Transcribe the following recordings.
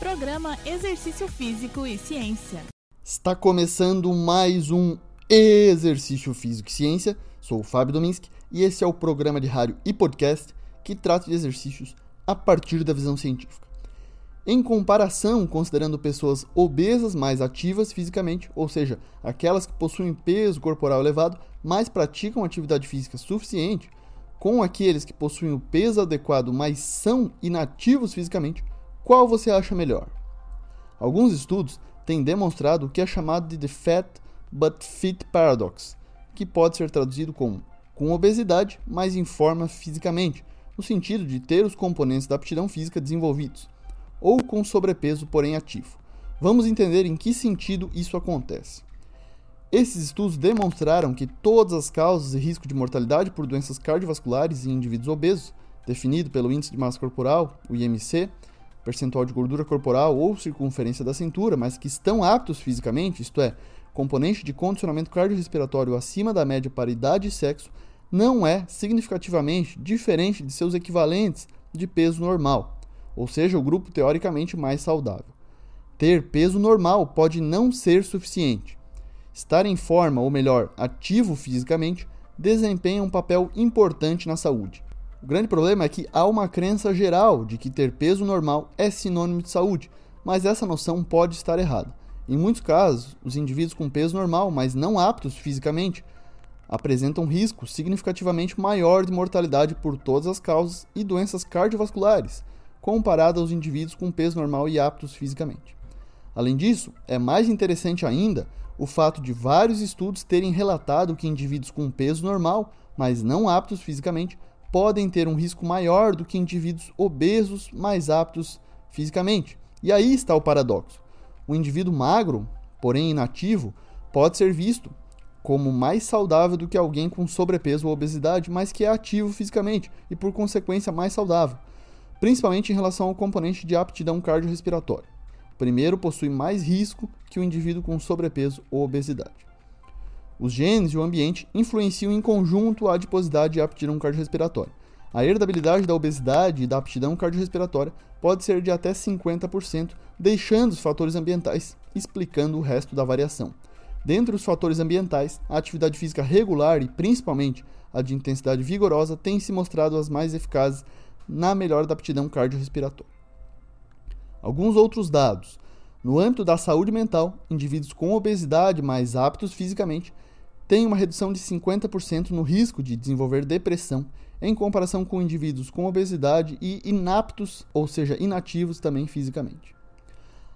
Programa Exercício Físico e Ciência. Está começando mais um Exercício Físico e Ciência. Sou o Fábio Dominski e esse é o programa de rádio e podcast que trata de exercícios a partir da visão científica. Em comparação, considerando pessoas obesas mais ativas fisicamente, ou seja, aquelas que possuem peso corporal elevado, mas praticam atividade física suficiente, com aqueles que possuem o peso adequado, mas são inativos fisicamente, qual você acha melhor? Alguns estudos têm demonstrado o que é chamado de The Fat But Fit Paradox, que pode ser traduzido como com obesidade, mas em forma fisicamente, no sentido de ter os componentes da aptidão física desenvolvidos, ou com sobrepeso, porém ativo. Vamos entender em que sentido isso acontece. Esses estudos demonstraram que todas as causas e risco de mortalidade por doenças cardiovasculares em indivíduos obesos, definido pelo índice de massa corporal, o IMC, percentual de gordura corporal ou circunferência da cintura, mas que estão aptos fisicamente, isto é, componente de condicionamento cardiorrespiratório acima da média para idade e sexo, não é significativamente diferente de seus equivalentes de peso normal, ou seja, o grupo teoricamente mais saudável. Ter peso normal pode não ser suficiente. Estar em forma, ou melhor, ativo fisicamente, desempenha um papel importante na saúde. O grande problema é que há uma crença geral de que ter peso normal é sinônimo de saúde, mas essa noção pode estar errada. Em muitos casos, os indivíduos com peso normal, mas não aptos fisicamente, apresentam risco significativamente maior de mortalidade por todas as causas e doenças cardiovasculares, comparado aos indivíduos com peso normal e aptos fisicamente. Além disso, é mais interessante ainda o fato de vários estudos terem relatado que indivíduos com peso normal, mas não aptos fisicamente, podem ter um risco maior do que indivíduos obesos mais aptos fisicamente. E aí está o paradoxo. O indivíduo magro, porém inativo, pode ser visto como mais saudável do que alguém com sobrepeso ou obesidade, mas que é ativo fisicamente e, por consequência, mais saudável, principalmente em relação ao componente de aptidão cardiorrespiratória. O primeiro possui mais risco que o indivíduo com sobrepeso ou obesidade. Os genes e o ambiente influenciam em conjunto a adiposidade e a aptidão cardiorrespiratória. A herdabilidade da obesidade e da aptidão cardiorrespiratória pode ser de até 50%, deixando os fatores ambientais explicando o resto da variação. Dentre os fatores ambientais, a atividade física regular e principalmente a de intensidade vigorosa têm se mostrado as mais eficazes na melhora da aptidão cardiorrespiratória. Alguns outros dados. No âmbito da saúde mental, indivíduos com obesidade mais aptos fisicamente tem uma redução de 50% no risco de desenvolver depressão em comparação com indivíduos com obesidade e inaptos, ou seja, inativos também fisicamente.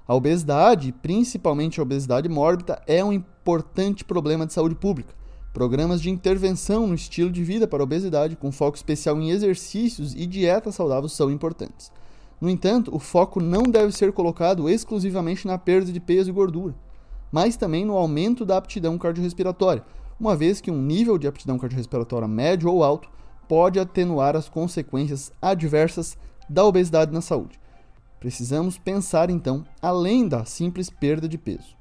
A obesidade, principalmente a obesidade mórbida, é um importante problema de saúde pública. Programas de intervenção no estilo de vida para a obesidade, com foco especial em exercícios e dieta saudável, são importantes. No entanto, o foco não deve ser colocado exclusivamente na perda de peso e gordura, mas também no aumento da aptidão cardiorrespiratória, uma vez que um nível de aptidão cardiorrespiratória médio ou alto pode atenuar as consequências adversas da obesidade na saúde. Precisamos pensar então além da simples perda de peso.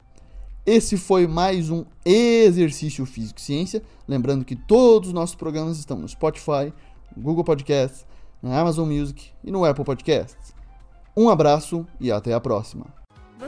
Esse foi mais um exercício físico e ciência. Lembrando que todos os nossos programas estão no Spotify, no Google Podcasts, na Amazon Music e no Apple Podcasts. Um abraço e até a próxima.